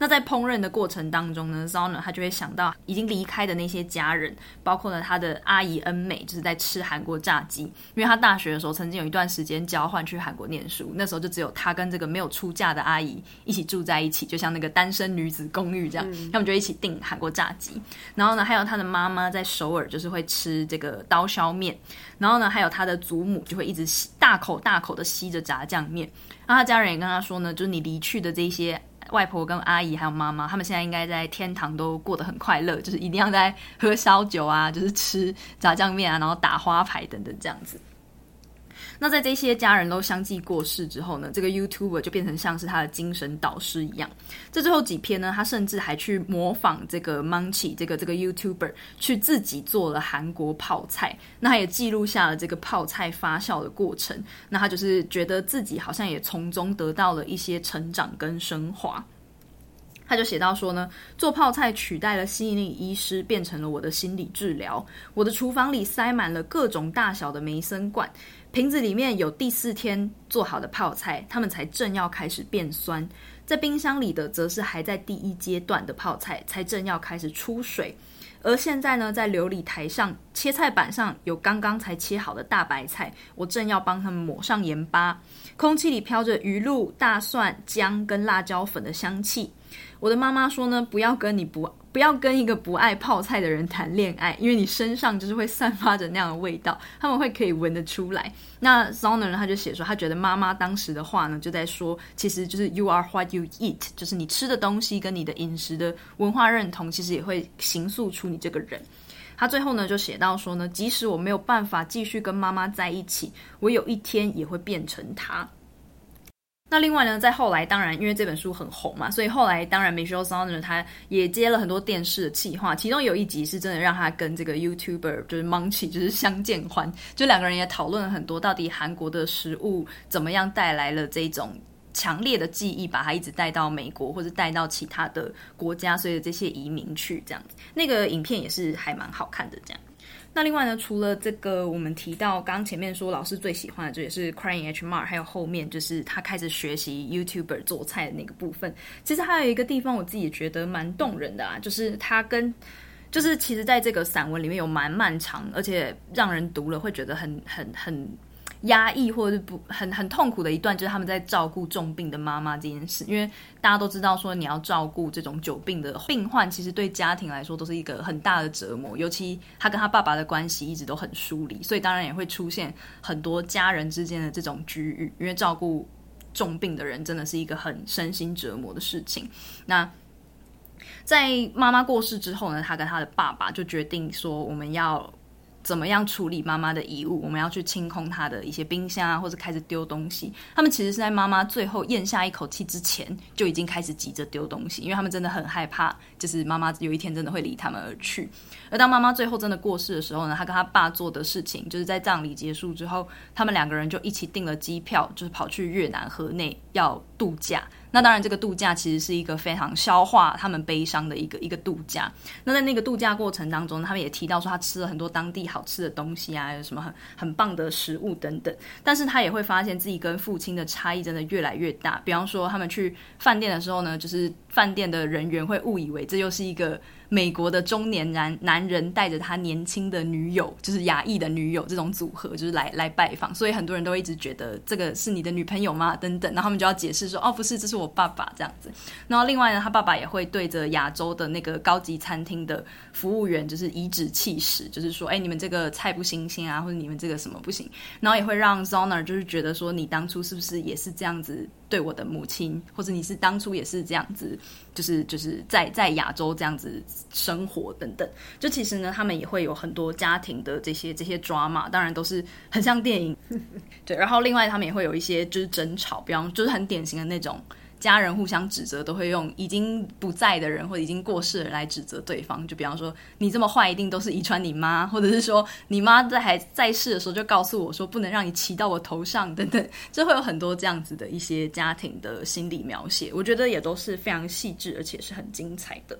那在烹饪的过程当中呢，Zauner 他就会想到已经离开的那些家人，包括呢他的阿姨恩美，就是在吃韩国炸鸡。因为他大学的时候曾经有一段时间交换去韩国念书，那时候就只有他跟这个没有出嫁的阿姨一起住在一起，就像那个单身女子公寓这样，嗯、他们就一起订韩国炸鸡。然后呢，还有他的妈妈在首尔就是会吃这个刀削面，然后呢，还有他的祖母就会一直吸大口大口的吸着炸酱面。然后他家人也跟他说呢，就是你离去的这些。外婆跟阿姨还有妈妈，他们现在应该在天堂都过得很快乐，就是一定要在喝烧酒啊，就是吃炸酱面啊，然后打花牌等等这样子。那在这些家人都相继过世之后呢，这个 YouTuber 就变成像是他的精神导师一样。这最后几篇呢，他甚至还去模仿这个 Munchie 这个这个 YouTuber 去自己做了韩国泡菜。那他也记录下了这个泡菜发酵的过程。那他就是觉得自己好像也从中得到了一些成长跟升华。他就写到说呢，做泡菜取代了心理医师，变成了我的心理治疗。我的厨房里塞满了各种大小的梅森罐，瓶子里面有第四天做好的泡菜，它们才正要开始变酸。在冰箱里的则是还在第一阶段的泡菜，才正要开始出水。而现在呢，在流理台上切菜板上有刚刚才切好的大白菜，我正要帮它们抹上盐巴。空气里飘着鱼露、大蒜、姜跟辣椒粉的香气。我的妈妈说呢，不要跟你不不要跟一个不爱泡菜的人谈恋爱，因为你身上就是会散发着那样的味道，他们会可以闻得出来。那 Zauner 呢，他就写说，他觉得妈妈当时的话呢，就在说，其实就是 You are what you eat，就是你吃的东西跟你的饮食的文化认同，其实也会形塑出你这个人。他最后呢，就写到说呢，即使我没有办法继续跟妈妈在一起，我有一天也会变成她。那另外呢，在后来，当然因为这本书很红嘛，所以后来当然 Michelle Zauner 他也接了很多电视的企划，其中有一集是真的让他跟这个 YouTuber 就是 Munchie 就是相见欢，就两个人也讨论了很多，到底韩国的食物怎么样带来了这种强烈的记忆，把他一直带到美国或者带到其他的国家，所以这些移民去这样子，那个影片也是还蛮好看的这样。那另外呢，除了这个，我们提到刚前面说老师最喜欢的，这也是 Crying H Mart，还有后面就是他开始学习 YouTuber 做菜的那个部分。其实还有一个地方，我自己觉得蛮动人的啊，就是他跟，就是其实在这个散文里面有蛮漫长，而且让人读了会觉得很很很。压抑或者是不很很痛苦的一段，就是他们在照顾重病的妈妈这件事。因为大家都知道，说你要照顾这种久病的病患，其实对家庭来说都是一个很大的折磨。尤其他跟他爸爸的关系一直都很疏离，所以当然也会出现很多家人之间的这种局域。因为照顾重病的人真的是一个很身心折磨的事情。那在妈妈过世之后呢，他跟他的爸爸就决定说，我们要。怎么样处理妈妈的遗物？我们要去清空她的一些冰箱啊，或者开始丢东西。他们其实是在妈妈最后咽下一口气之前，就已经开始急着丢东西，因为他们真的很害怕，就是妈妈有一天真的会离他们而去。而当妈妈最后真的过世的时候呢，他跟他爸做的事情，就是在葬礼结束之后，他们两个人就一起订了机票，就是跑去越南河内要度假。那当然，这个度假其实是一个非常消化他们悲伤的一个一个度假。那在那个度假过程当中，他们也提到说，他吃了很多当地好吃的东西啊，有什么很很棒的食物等等。但是他也会发现自己跟父亲的差异真的越来越大。比方说，他们去饭店的时候呢，就是饭店的人员会误以为这又是一个美国的中年男男人带着他年轻的女友，就是亚裔的女友这种组合，就是来来拜访，所以很多人都一直觉得这个是你的女朋友吗？等等，然后他们就要解释说，哦，不是，这是我爸爸这样子。然后另外呢，他爸爸也会对着亚洲的那个高级餐厅的服务员，就是颐指气使，就是说，哎，你们这个菜不新鲜啊，或者你们这个什么不行。然后也会让 Zoner 就是觉得说，你当初是不是也是这样子？对我的母亲，或者你是当初也是这样子，就是就是在在亚洲这样子生活等等，就其实呢，他们也会有很多家庭的这些这些抓马当然都是很像电影，对。然后另外他们也会有一些就是争吵，比方就是很典型的那种。家人互相指责，都会用已经不在的人或者已经过世的人来指责对方。就比方说，你这么坏，一定都是遗传你妈，或者是说，你妈在还在世的时候就告诉我说，不能让你骑到我头上，等等，就会有很多这样子的一些家庭的心理描写。我觉得也都是非常细致，而且是很精彩的。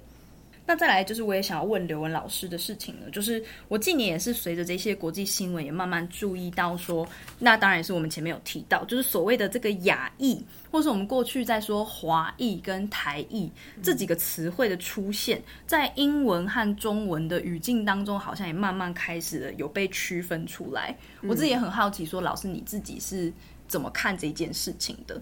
那再来就是，我也想要问刘文老师的事情了。就是我近年也是随着这些国际新闻，也慢慢注意到说，那当然也是我们前面有提到，就是所谓的这个雅裔，或是我们过去在说华裔跟台裔这几个词汇的出现，在英文和中文的语境当中，好像也慢慢开始了有被区分出来。我自己也很好奇，说老师你自己是怎么看这件事情的？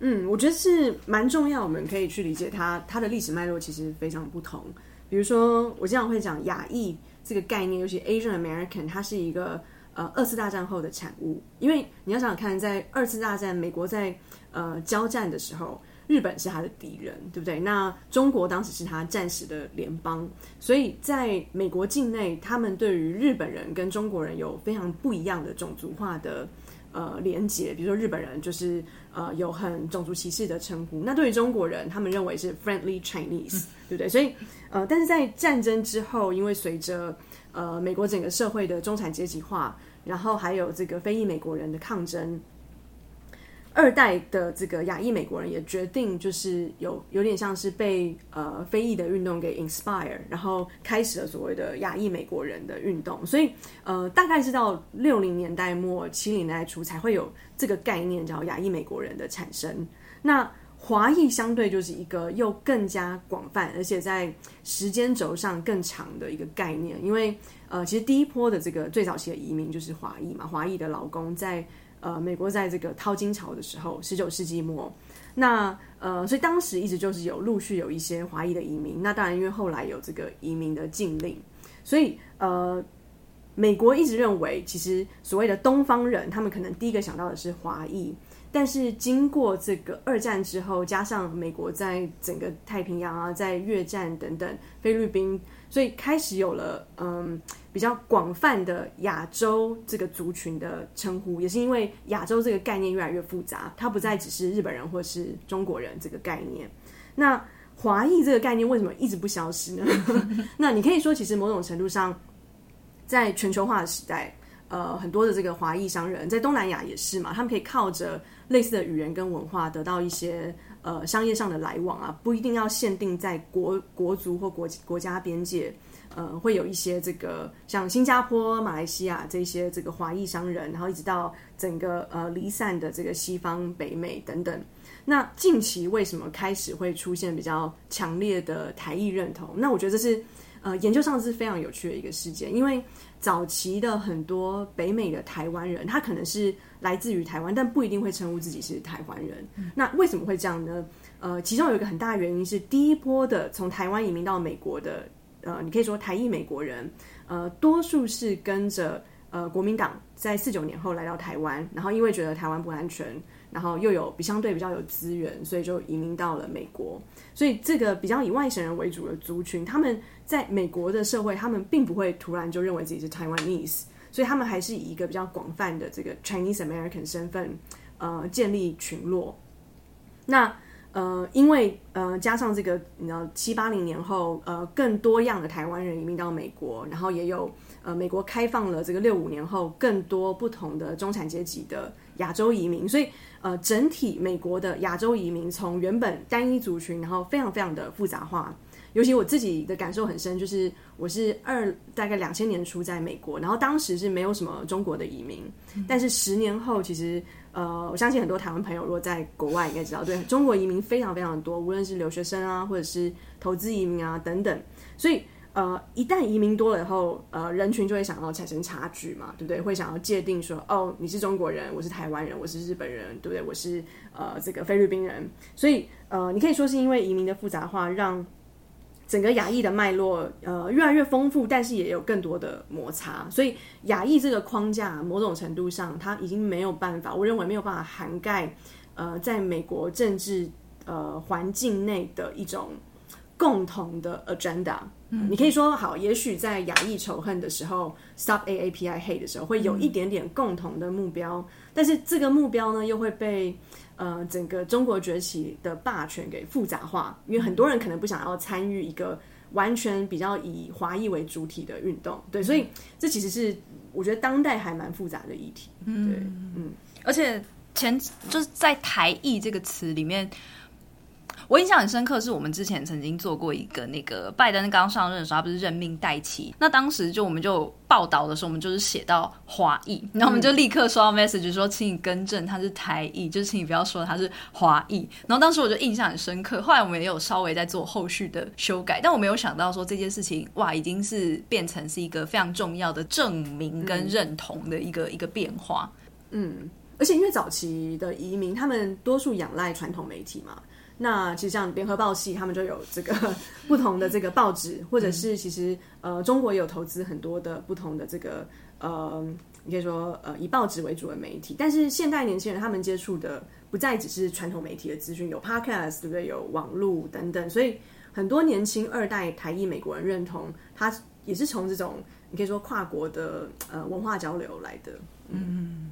嗯，我觉得是蛮重要，我们可以去理解它，它的历史脉络其实非常不同。比如说，我经常会讲亚裔这个概念，尤其 Asian American，它是一个呃二次大战后的产物。因为你要想想看，在二次大战美国在呃交战的时候，日本是他的敌人，对不对？那中国当时是他战时的联邦，所以在美国境内，他们对于日本人跟中国人有非常不一样的种族化的。呃，连结，比如说日本人就是呃有很种族歧视的称呼，那对于中国人，他们认为是 friendly Chinese，对不对？所以呃，但是在战争之后，因为随着呃美国整个社会的中产阶级化，然后还有这个非裔美国人的抗争。二代的这个亚裔美国人也决定，就是有有点像是被呃非裔的运动给 inspire，然后开始了所谓的亚裔美国人的运动。所以呃，大概是到六零年代末七零年代初才会有这个概念叫亚裔美国人的产生。那华裔相对就是一个又更加广泛，而且在时间轴上更长的一个概念。因为呃，其实第一波的这个最早期的移民就是华裔嘛，华裔的劳工在。呃，美国在这个淘金潮的时候，十九世纪末，那呃，所以当时一直就是有陆续有一些华裔的移民。那当然，因为后来有这个移民的禁令，所以呃，美国一直认为，其实所谓的东方人，他们可能第一个想到的是华裔。但是经过这个二战之后，加上美国在整个太平洋啊，在越战等等，菲律宾。所以开始有了嗯比较广泛的亚洲这个族群的称呼，也是因为亚洲这个概念越来越复杂，它不再只是日本人或是中国人这个概念。那华裔这个概念为什么一直不消失呢？那你可以说，其实某种程度上，在全球化的时代，呃，很多的这个华裔商人，在东南亚也是嘛，他们可以靠着类似的语言跟文化得到一些。呃，商业上的来往啊，不一定要限定在国国族或国国家边界，呃，会有一些这个像新加坡、马来西亚这些这个华裔商人，然后一直到整个呃离散的这个西方北美等等。那近期为什么开始会出现比较强烈的台裔认同？那我觉得这是呃研究上是非常有趣的一个事件，因为。早期的很多北美的台湾人，他可能是来自于台湾，但不一定会称呼自己是台湾人。那为什么会这样呢？呃，其中有一个很大的原因是，第一波的从台湾移民到美国的，呃，你可以说台裔美国人，呃，多数是跟着呃国民党在四九年后来到台湾，然后因为觉得台湾不安全。然后又有比相对比较有资源，所以就移民到了美国。所以这个比较以外省人为主的族群，他们在美国的社会，他们并不会突然就认为自己是 Taiwanese，所以他们还是以一个比较广泛的这个 Chinese American 身份，呃，建立群落。那呃，因为呃，加上这个，你知道，七八零年后，呃，更多样的台湾人移民到美国，然后也有呃，美国开放了这个六五年后，更多不同的中产阶级的亚洲移民，所以。呃，整体美国的亚洲移民从原本单一族群，然后非常非常的复杂化。尤其我自己的感受很深，就是我是二大概两千年初在美国，然后当时是没有什么中国的移民，但是十年后其实呃，我相信很多台湾朋友如果在国外应该知道，对中国移民非常非常多，无论是留学生啊，或者是投资移民啊等等，所以。呃，一旦移民多了以后，呃，人群就会想要产生差距嘛，对不对？会想要界定说，哦，你是中国人，我是台湾人，我是日本人，对不对？我是呃这个菲律宾人，所以呃，你可以说是因为移民的复杂化，让整个亚裔的脉络呃越来越丰富，但是也有更多的摩擦。所以亚裔这个框架，某种程度上，它已经没有办法，我认为没有办法涵盖呃，在美国政治呃环境内的一种共同的 agenda。你可以说好，也许在亚裔仇恨的时候，Stop AAPI Hate 的时候，会有一点点共同的目标，嗯、但是这个目标呢，又会被呃整个中国崛起的霸权给复杂化，因为很多人可能不想要参与一个完全比较以华裔为主体的运动，对，所以这其实是我觉得当代还蛮复杂的议题，对，嗯，嗯，而且前就是在台裔这个词里面。我印象很深刻，是我们之前曾经做过一个那个拜登刚上任的时候，他不是任命戴琪？那当时就我们就报道的时候，我们就是写到华裔，然后我们就立刻收到 message 说，请你更正，他是台裔，就是请你不要说他是华裔。然后当时我就印象很深刻，后来我们也有稍微在做后续的修改，但我没有想到说这件事情哇，已经是变成是一个非常重要的证明跟认同的一个、嗯、一个变化。嗯，而且因为早期的移民，他们多数仰赖传统媒体嘛。那其实像联合报系，他们就有这个 不同的这个报纸，或者是其实呃，中国也有投资很多的不同的这个呃，你可以说呃，以报纸为主的媒体。但是现代年轻人他们接触的不再只是传统媒体的资讯，有 podcast 对不对？有网络等等，所以很多年轻二代台裔美国人认同，他也是从这种你可以说跨国的呃文化交流来的，嗯。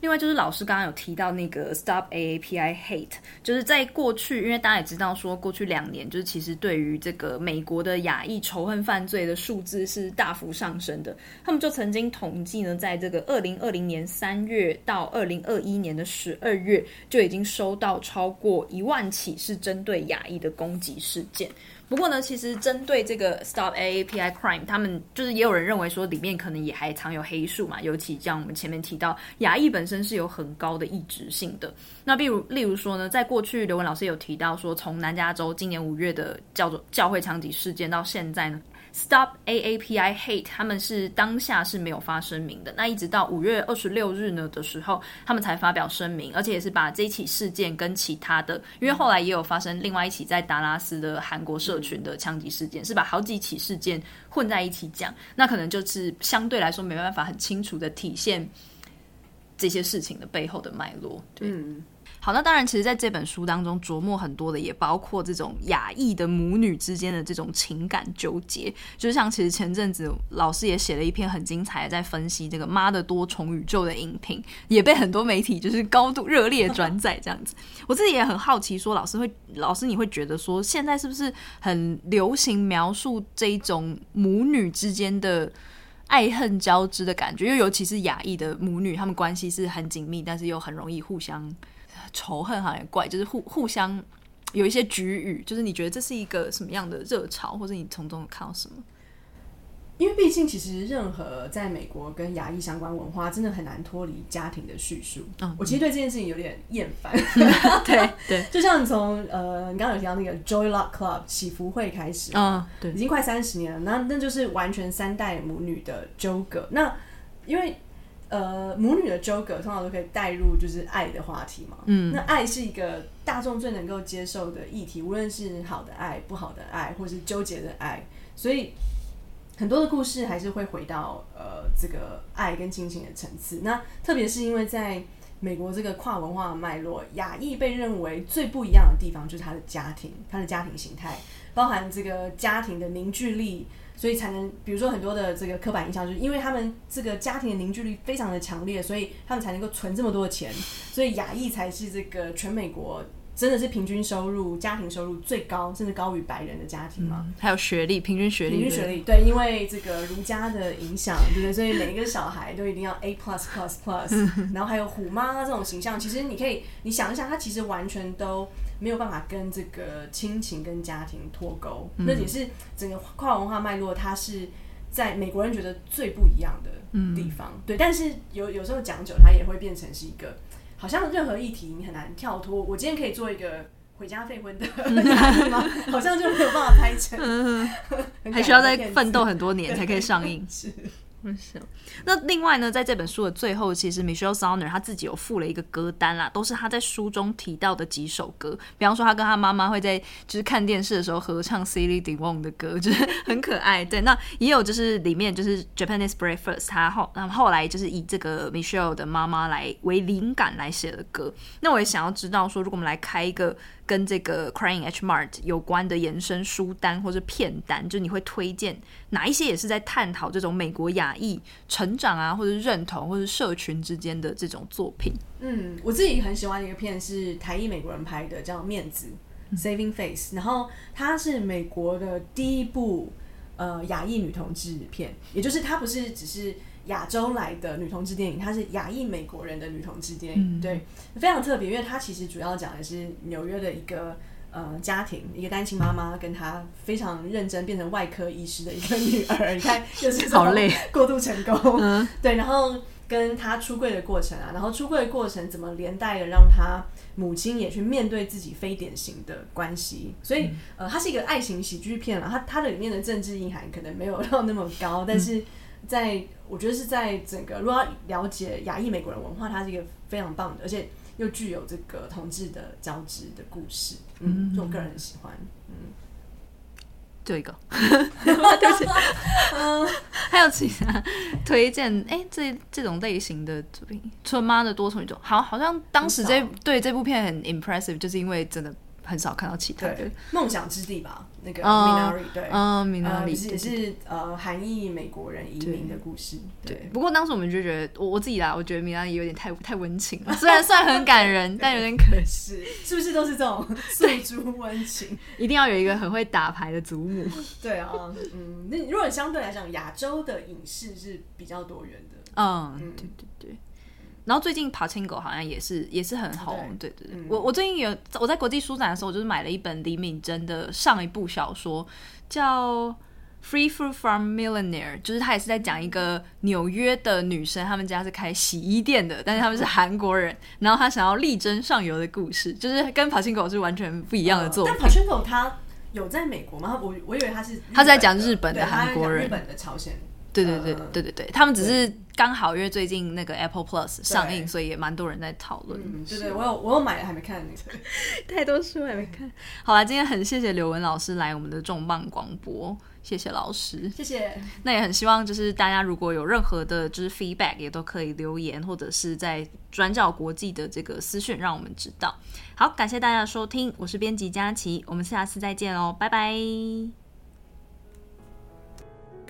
另外就是老师刚刚有提到那个 Stop AAPI Hate，就是在过去，因为大家也知道说，过去两年就是其实对于这个美国的亚裔仇恨犯罪的数字是大幅上升的。他们就曾经统计呢，在这个二零二零年三月到二零二一年的十二月，就已经收到超过一万起是针对亚裔的攻击事件。不过呢，其实针对这个 Stop AAPI Crime，他们就是也有人认为说里面可能也还藏有黑数嘛，尤其像我们前面提到，亚裔本身是有很高的抑制性的。那比如，例如说呢，在过去刘文老师有提到说，从南加州今年五月的叫做教会枪击事件到现在呢。Stop AAPI Hate，他们是当下是没有发声明的。那一直到五月二十六日呢的时候，他们才发表声明，而且也是把这起事件跟其他的，因为后来也有发生另外一起在达拉斯的韩国社群的枪击事件，是把好几起事件混在一起讲。那可能就是相对来说没办法很清楚的体现这些事情的背后的脉络。对。好，那当然，其实在这本书当中琢磨很多的，也包括这种亚裔的母女之间的这种情感纠结。就像其实前阵子老师也写了一篇很精彩的，在分析这个《妈的多重宇宙》的影评，也被很多媒体就是高度热烈转载这样子。我自己也很好奇，说老师会，老师你会觉得说，现在是不是很流行描述这一种母女之间的爱恨交织的感觉？因为尤其是亚裔的母女，她们关系是很紧密，但是又很容易互相。仇恨好像也怪，就是互互相有一些局语，就是你觉得这是一个什么样的热潮，或者你从中有看到什么？因为毕竟其实任何在美国跟牙医相关文化，真的很难脱离家庭的叙述。嗯，我其实对这件事情有点厌烦。对 对，就像从呃，你刚刚有提到那个 Joy Luck Club 祈福会开始，嗯，对，已经快三十年了，那那就是完全三代母女的纠葛。那因为。呃，母女的纠葛通常都可以带入就是爱的话题嘛。嗯，那爱是一个大众最能够接受的议题，无论是好的爱、不好的爱，或是纠结的爱，所以很多的故事还是会回到呃这个爱跟亲情的层次。那特别是因为在美国这个跨文化的脉络，亚裔被认为最不一样的地方就是他的家庭，他的家庭形态，包含这个家庭的凝聚力。所以才能，比如说很多的这个刻板印象，就是因为他们这个家庭的凝聚力非常的强烈，所以他们才能够存这么多的钱，所以亚裔才是这个全美国真的是平均收入、家庭收入最高，甚至高于白人的家庭嘛。还有学历，平均学历，平均学历，对，因为这个儒家的影响，对不对？所以每一个小孩都一定要 A plus plus plus，然后还有虎妈这种形象，其实你可以你想一想，他其实完全都。没有办法跟这个亲情跟家庭脱钩，那也是整个跨文化脉络，它是在美国人觉得最不一样的地方。嗯、对，但是有有时候讲久，它也会变成是一个，好像任何议题你很难跳脱。我今天可以做一个回家废婚的？好像就没有办法拍成，嗯、还需要再奋斗很多年才可以上映。是。那另外呢，在这本书的最后，其实 Michelle Zauner 他自己有附了一个歌单啦，都是他在书中提到的几首歌。比方说，他跟他妈妈会在就是看电视的时候合唱 Celine Dion 的歌，就是很可爱。对，那也有就是里面就是 Japanese Breakfast，他后那后来就是以这个 Michelle 的妈妈来为灵感来写的歌。那我也想要知道说，如果我们来开一个。跟这个 Crying H Mart 有关的延伸书单或者片单，就你会推荐哪一些？也是在探讨这种美国亚裔成长啊，或者认同，或者社群之间的这种作品。嗯，我自己很喜欢的一个片是台裔美国人拍的，叫《面子》（Saving Face），然后它是美国的第一部呃亚裔女同志片，也就是它不是只是。亚洲来的女同志电影，它是亚裔美国人的女同志电影，嗯、对，非常特别，因为它其实主要讲的是纽约的一个呃家庭，一个单亲妈妈跟她非常认真变成外科医师的一个女儿，你看又是好累，过度成功，嗯、对，然后跟她出柜的过程啊，然后出柜的过程怎么连带的让她母亲也去面对自己非典型的关系，所以、嗯、呃，它是一个爱情喜剧片了，它它的里面的政治意涵可能没有到那么高，但是。在我觉得是在整个，如果要了解亚裔美国人文化，它是一个非常棒的，而且又具有这个同志的交织的故事。嗯，就我个人很喜欢。嗯，就一个，对不起。嗯，还有其他推荐？哎、欸，这这种类型的作品，《春妈的多重宇宙》好，好像当时这对这部片很 impressive，就是因为真的。很少看到其他的梦想之地吧，那个 Minari 对，嗯，Minari 也是呃韩裔美国人移民的故事。对，不过当时我们就觉得，我我自己啦，我觉得 Minari 有点太太温情了，虽然算很感人，但有点可惜。是不是都是这种诉诸温情？一定要有一个很会打牌的祖母。对啊，嗯，那如果相对来讲，亚洲的影视是比较多元的。嗯，对对对。然后最近 Pachinko 好像也是也是很红，对对对。嗯、我我最近有我在国际书展的时候，我就是买了一本李敏贞的上一部小说，叫《Free Food from Millionaire》，就是他也是在讲一个纽约的女生，他们家是开洗衣店的，但是他们是韩国人，然后他想要力争上游的故事，就是跟 Pachinko 是完全不一样的作品。呃、但 Pachinko 他有在美国吗？我我以为他是他是在讲日本的韩国人，日本的朝鲜。对对对对对对，他们只是刚好因为最近那个 Apple Plus 上映，所以也蛮多人在讨论。嗯，对对，我有我有买了，还没看那个，太多书还没看。好啦，今天很谢谢刘文老师来我们的重磅广播，谢谢老师，谢谢。那也很希望就是大家如果有任何的就是 feedback，也都可以留言或者是在转角国际的这个私讯让我们知道。好，感谢大家的收听，我是编辑佳琪，我们下次再见哦，拜拜。